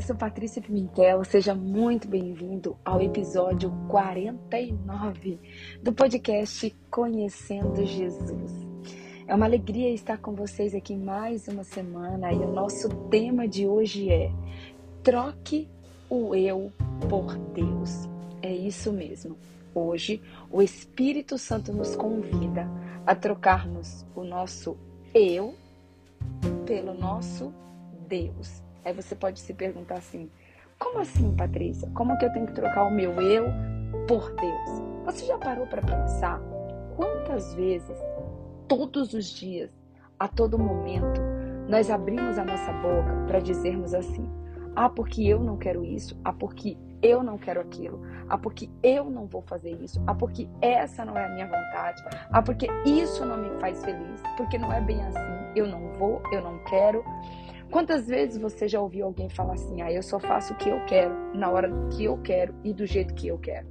eu sou Patrícia Pimentel, seja muito bem-vindo ao episódio 49 do podcast Conhecendo Jesus. É uma alegria estar com vocês aqui mais uma semana e o nosso tema de hoje é Troque o eu por Deus. É isso mesmo. Hoje, o Espírito Santo nos convida a trocarmos o nosso eu pelo nosso Deus. Aí você pode se perguntar assim: como assim, Patrícia? Como que eu tenho que trocar o meu eu por Deus? Você já parou para pensar quantas vezes, todos os dias, a todo momento, nós abrimos a nossa boca para dizermos assim: ah, porque eu não quero isso, ah, porque eu não quero aquilo, ah, porque eu não vou fazer isso, ah, porque essa não é a minha vontade, ah, porque isso não me faz feliz, porque não é bem assim, eu não vou, eu não quero. Quantas vezes você já ouviu alguém falar assim: ah, eu só faço o que eu quero, na hora que eu quero e do jeito que eu quero?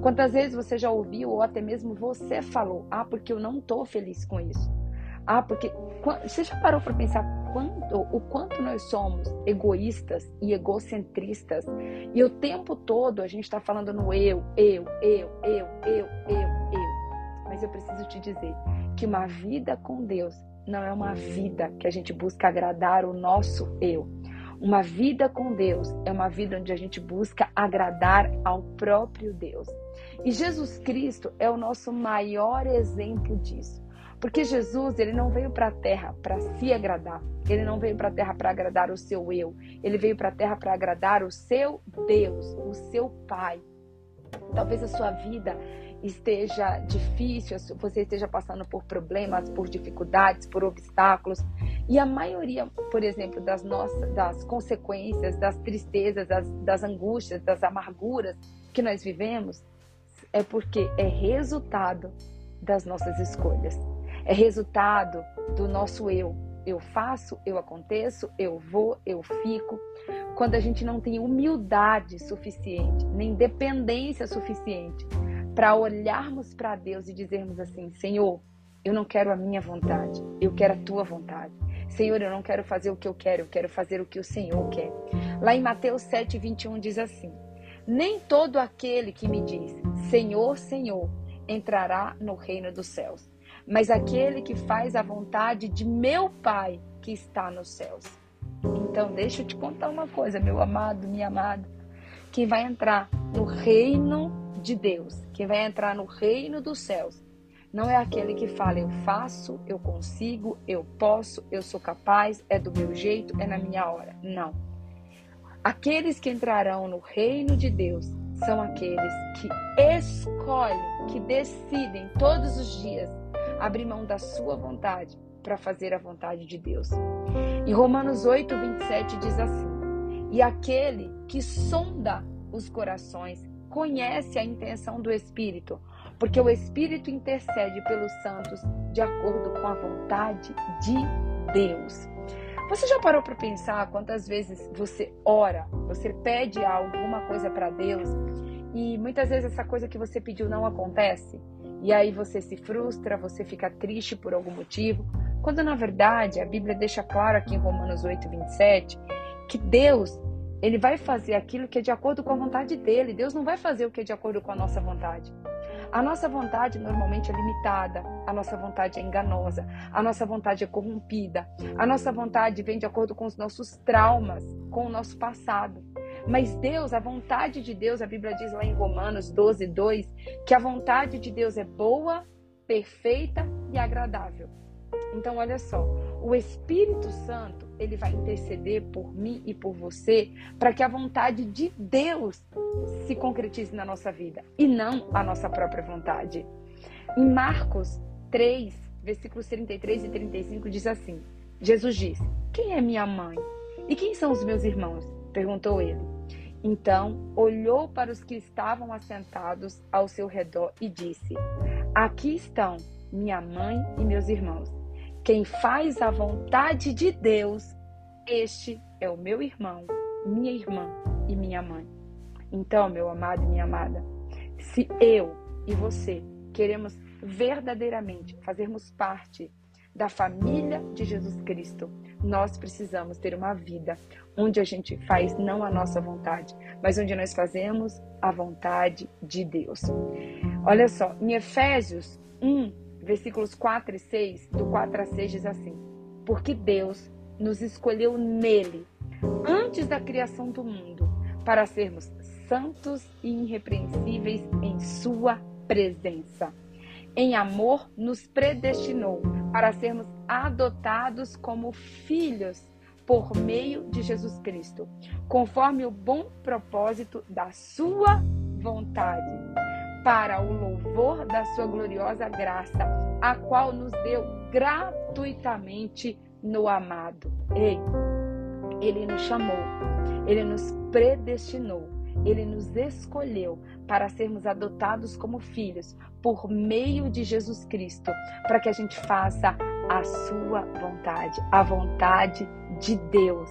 Quantas vezes você já ouviu ou até mesmo você falou: ah, porque eu não estou feliz com isso? Ah, porque você já parou para pensar quanto, o quanto nós somos egoístas e egocentristas e o tempo todo a gente está falando no eu, eu, eu, eu, eu, eu, eu. Mas eu preciso te dizer que uma vida com Deus não é uma vida que a gente busca agradar o nosso eu. Uma vida com Deus é uma vida onde a gente busca agradar ao próprio Deus. E Jesus Cristo é o nosso maior exemplo disso. Porque Jesus, ele não veio para a terra para se agradar. Ele não veio para a terra para agradar o seu eu. Ele veio para a terra para agradar o seu Deus, o seu Pai. Talvez a sua vida esteja difícil, você esteja passando por problemas, por dificuldades, por obstáculos. E a maioria, por exemplo, das nossas das consequências, das tristezas, das, das angústias, das amarguras que nós vivemos, é porque é resultado das nossas escolhas. É resultado do nosso eu. Eu faço, eu aconteço, eu vou, eu fico. Quando a gente não tem humildade suficiente, nem dependência suficiente para olharmos para Deus e dizermos assim: Senhor, eu não quero a minha vontade, eu quero a tua vontade. Senhor, eu não quero fazer o que eu quero, eu quero fazer o que o Senhor quer. Lá em Mateus 7, 21 diz assim: Nem todo aquele que me diz Senhor, Senhor entrará no reino dos céus, mas aquele que faz a vontade de meu Pai que está nos céus. Então, deixa eu te contar uma coisa, meu amado, minha amada. Quem vai entrar no reino de Deus, que vai entrar no reino dos céus, não é aquele que fala eu faço, eu consigo, eu posso, eu sou capaz, é do meu jeito, é na minha hora. Não. Aqueles que entrarão no reino de Deus são aqueles que escolhem, que decidem todos os dias abrir mão da sua vontade para fazer a vontade de Deus. Em Romanos 8, 27 diz assim: E aquele que sonda os corações conhece a intenção do Espírito, porque o Espírito intercede pelos santos de acordo com a vontade de Deus. Você já parou para pensar quantas vezes você ora, você pede alguma coisa para Deus e muitas vezes essa coisa que você pediu não acontece? E aí você se frustra, você fica triste por algum motivo, quando na verdade a Bíblia deixa claro aqui em Romanos 8, 27 que Deus ele vai fazer aquilo que é de acordo com a vontade dele. Deus não vai fazer o que é de acordo com a nossa vontade. A nossa vontade normalmente é limitada, a nossa vontade é enganosa, a nossa vontade é corrompida, a nossa vontade vem de acordo com os nossos traumas, com o nosso passado. Mas Deus, a vontade de Deus, a Bíblia diz lá em Romanos 12, 2, que a vontade de Deus é boa, perfeita e agradável. Então, olha só, o Espírito Santo, ele vai interceder por mim e por você para que a vontade de Deus se concretize na nossa vida e não a nossa própria vontade. Em Marcos 3, versículos 33 e 35 diz assim: Jesus disse: Quem é minha mãe? E quem são os meus irmãos? perguntou ele. Então olhou para os que estavam assentados ao seu redor e disse: Aqui estão minha mãe e meus irmãos. Quem faz a vontade de Deus, este é o meu irmão, minha irmã e minha mãe. Então, meu amado e minha amada, se eu e você queremos verdadeiramente fazermos parte da família de Jesus Cristo, nós precisamos ter uma vida onde a gente faz não a nossa vontade, mas onde nós fazemos a vontade de Deus. Olha só, em Efésios 1, versículos 4 e 6, do 4 a 6 diz assim: Porque Deus nos escolheu nele, antes da criação do mundo, para sermos santos e irrepreensíveis em Sua presença. Em amor, nos predestinou para sermos adotados como filhos por meio de Jesus Cristo, conforme o bom propósito da Sua vontade, para o louvor da Sua gloriosa graça, a qual nos deu gratuitamente no amado. Ei, Ele nos chamou, Ele nos predestinou ele nos escolheu para sermos adotados como filhos por meio de Jesus Cristo, para que a gente faça a sua vontade, a vontade de Deus.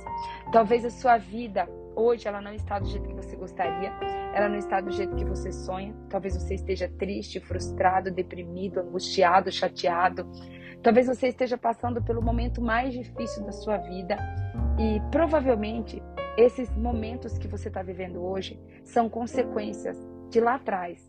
Talvez a sua vida hoje ela não está do jeito que você gostaria, ela não está do jeito que você sonha. Talvez você esteja triste, frustrado, deprimido, angustiado, chateado. Talvez você esteja passando pelo momento mais difícil da sua vida e provavelmente esses momentos que você está vivendo hoje são consequências de lá atrás,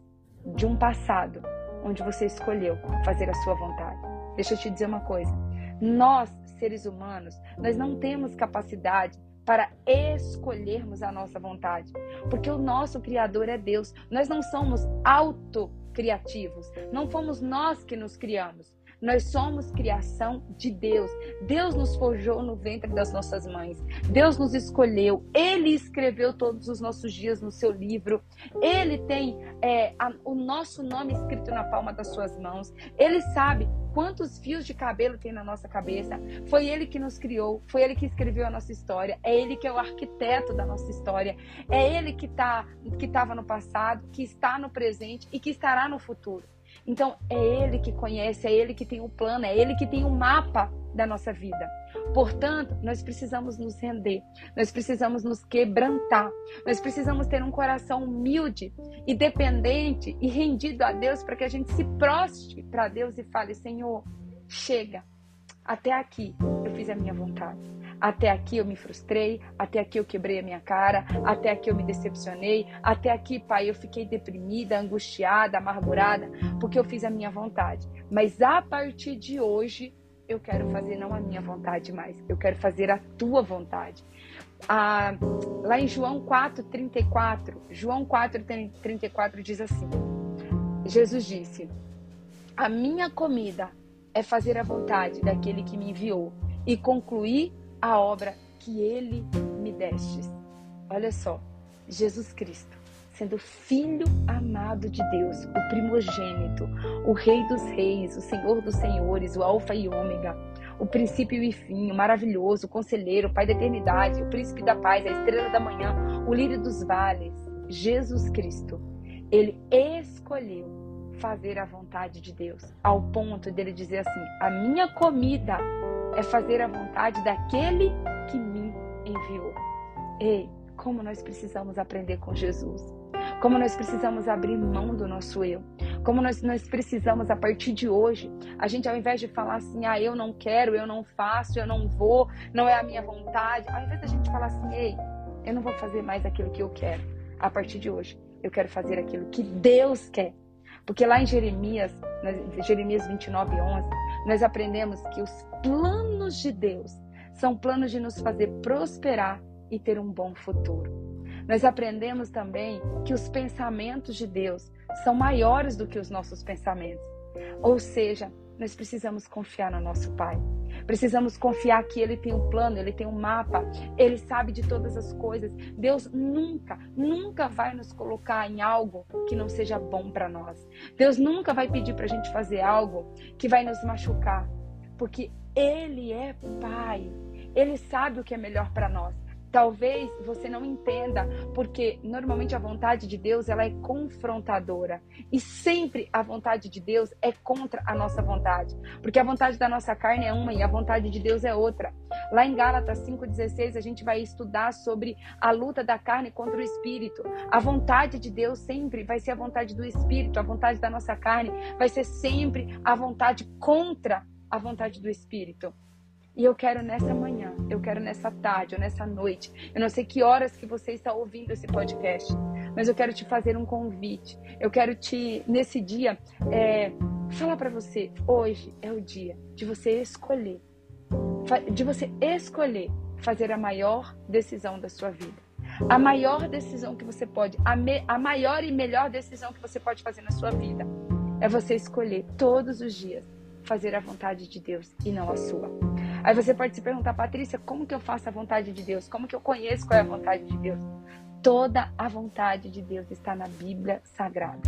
de um passado onde você escolheu fazer a sua vontade. Deixa eu te dizer uma coisa. Nós, seres humanos, nós não temos capacidade para escolhermos a nossa vontade, porque o nosso criador é Deus. Nós não somos autocriativos. Não fomos nós que nos criamos. Nós somos criação de Deus. Deus nos forjou no ventre das nossas mães. Deus nos escolheu. Ele escreveu todos os nossos dias no seu livro. Ele tem é, a, o nosso nome escrito na palma das suas mãos. Ele sabe quantos fios de cabelo tem na nossa cabeça. Foi ele que nos criou. Foi ele que escreveu a nossa história. É ele que é o arquiteto da nossa história. É ele que tá, que estava no passado, que está no presente e que estará no futuro. Então é Ele que conhece, é Ele que tem o plano, é Ele que tem o mapa da nossa vida. Portanto, nós precisamos nos render, nós precisamos nos quebrantar, nós precisamos ter um coração humilde e dependente e rendido a Deus para que a gente se proste para Deus e fale: Senhor, chega, até aqui eu fiz a minha vontade. Até aqui eu me frustrei, até aqui eu quebrei a minha cara, até aqui eu me decepcionei, até aqui, pai, eu fiquei deprimida, angustiada, amargurada, porque eu fiz a minha vontade. Mas a partir de hoje, eu quero fazer não a minha vontade mais, eu quero fazer a tua vontade. Ah, lá em João 4,34, João 4,34 diz assim: Jesus disse: A minha comida é fazer a vontade daquele que me enviou e concluir a obra que ele me destes. Olha só, Jesus Cristo, sendo filho amado de Deus, o primogênito, o rei dos reis, o senhor dos senhores, o alfa e ômega, o princípio e fim, o maravilhoso, o conselheiro, o pai da eternidade, o príncipe da paz, a estrela da manhã, o lírio dos vales, Jesus Cristo. Ele escolheu fazer a vontade de Deus, ao ponto dele dizer assim: "A minha comida é fazer a vontade daquele que me enviou. Ei, como nós precisamos aprender com Jesus. Como nós precisamos abrir mão do nosso eu. Como nós, nós precisamos, a partir de hoje, a gente, ao invés de falar assim, ah, eu não quero, eu não faço, eu não vou, não é a minha vontade, ao invés da gente falar assim, ei, eu não vou fazer mais aquilo que eu quero. A partir de hoje, eu quero fazer aquilo que Deus quer. Porque lá em Jeremias, Jeremias 29, 11, nós aprendemos que os planos de Deus são planos de nos fazer prosperar e ter um bom futuro. Nós aprendemos também que os pensamentos de Deus são maiores do que os nossos pensamentos. Ou seja, nós precisamos confiar no nosso Pai. Precisamos confiar que Ele tem um plano, Ele tem um mapa, Ele sabe de todas as coisas. Deus nunca, nunca vai nos colocar em algo que não seja bom para nós. Deus nunca vai pedir para a gente fazer algo que vai nos machucar, porque Ele é Pai. Ele sabe o que é melhor para nós. Talvez você não entenda, porque normalmente a vontade de Deus ela é confrontadora e sempre a vontade de Deus é contra a nossa vontade, porque a vontade da nossa carne é uma e a vontade de Deus é outra. Lá em Gálatas 5:16 a gente vai estudar sobre a luta da carne contra o espírito. A vontade de Deus sempre vai ser a vontade do espírito, a vontade da nossa carne vai ser sempre a vontade contra a vontade do Espírito. E eu quero nessa manhã, eu quero nessa tarde ou nessa noite, eu não sei que horas que você está ouvindo esse podcast, mas eu quero te fazer um convite. Eu quero te, nesse dia, é, falar para você: hoje é o dia de você escolher, de você escolher fazer a maior decisão da sua vida. A maior decisão que você pode, a, me, a maior e melhor decisão que você pode fazer na sua vida é você escolher todos os dias fazer a vontade de Deus e não a sua. Aí você pode se perguntar, Patrícia, como que eu faço a vontade de Deus? Como que eu conheço qual é a vontade de Deus? Toda a vontade de Deus está na Bíblia Sagrada.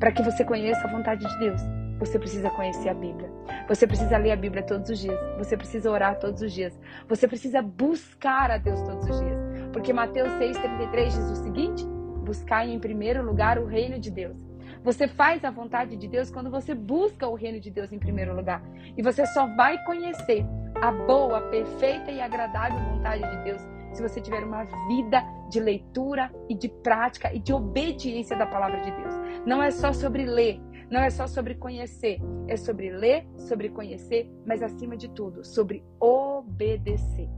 Para que você conheça a vontade de Deus, você precisa conhecer a Bíblia. Você precisa ler a Bíblia todos os dias. Você precisa orar todos os dias. Você precisa buscar a Deus todos os dias. Porque Mateus 6,33 diz o seguinte: buscar em primeiro lugar o reino de Deus. Você faz a vontade de Deus quando você busca o reino de Deus em primeiro lugar. E você só vai conhecer a boa, perfeita e agradável vontade de Deus se você tiver uma vida de leitura e de prática e de obediência da palavra de Deus. Não é só sobre ler, não é só sobre conhecer, é sobre ler, sobre conhecer, mas acima de tudo, sobre obedecer.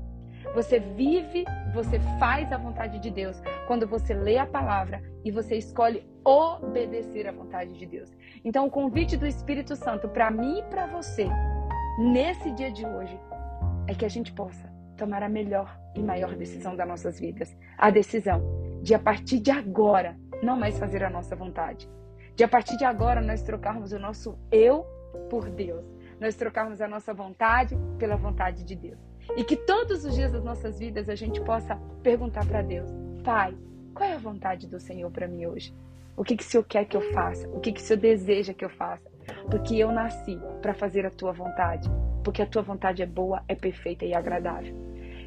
Você vive, você faz a vontade de Deus quando você lê a palavra e você escolhe obedecer à vontade de Deus. Então, o convite do Espírito Santo para mim e para você, nesse dia de hoje, é que a gente possa tomar a melhor e maior decisão das nossas vidas. A decisão de, a partir de agora, não mais fazer a nossa vontade. De, a partir de agora, nós trocarmos o nosso eu por Deus. Nós trocarmos a nossa vontade pela vontade de Deus. E que todos os dias das nossas vidas a gente possa perguntar para Deus: Pai, qual é a vontade do Senhor para mim hoje? O que, que o Senhor quer que eu faça? O que, que o Senhor deseja que eu faça? Porque eu nasci para fazer a tua vontade porque a tua vontade é boa, é perfeita e agradável.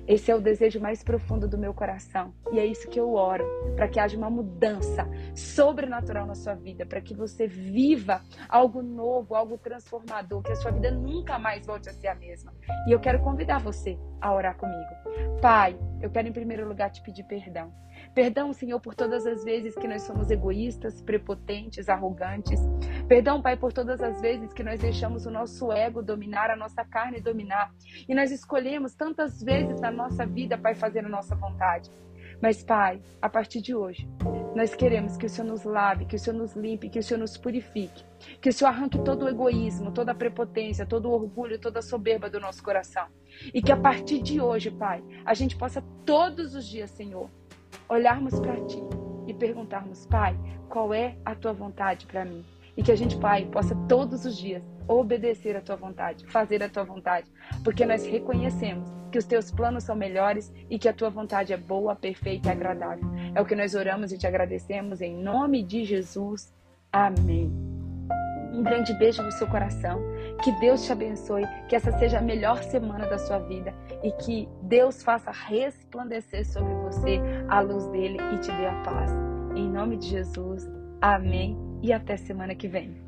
Esse é o desejo mais profundo do meu coração. E é isso que eu oro, para que haja uma mudança sobrenatural na sua vida, para que você viva algo novo, algo transformador, que a sua vida nunca mais volte a ser a mesma. E eu quero convidar você a orar comigo. Pai, eu quero em primeiro lugar te pedir perdão Perdão, Senhor, por todas as vezes que nós somos egoístas, prepotentes, arrogantes. Perdão, Pai, por todas as vezes que nós deixamos o nosso ego dominar, a nossa carne dominar. E nós escolhemos tantas vezes na nossa vida, Pai, fazer a nossa vontade. Mas, Pai, a partir de hoje, nós queremos que o Senhor nos lave, que o Senhor nos limpe, que o Senhor nos purifique, que o Senhor arranque todo o egoísmo, toda a prepotência, todo o orgulho, toda a soberba do nosso coração. E que a partir de hoje, Pai, a gente possa todos os dias, Senhor, olharmos para Ti e perguntarmos, Pai, qual é a Tua vontade para mim? E que a gente, Pai, possa todos os dias obedecer a Tua vontade, fazer a Tua vontade, porque nós reconhecemos que os Teus planos são melhores e que a Tua vontade é boa, perfeita e agradável. É o que nós oramos e te agradecemos em nome de Jesus. Amém. Um grande beijo no seu coração. Que Deus te abençoe. Que essa seja a melhor semana da sua vida. E que Deus faça resplandecer sobre você a luz dele e te dê a paz. Em nome de Jesus. Amém. E até semana que vem.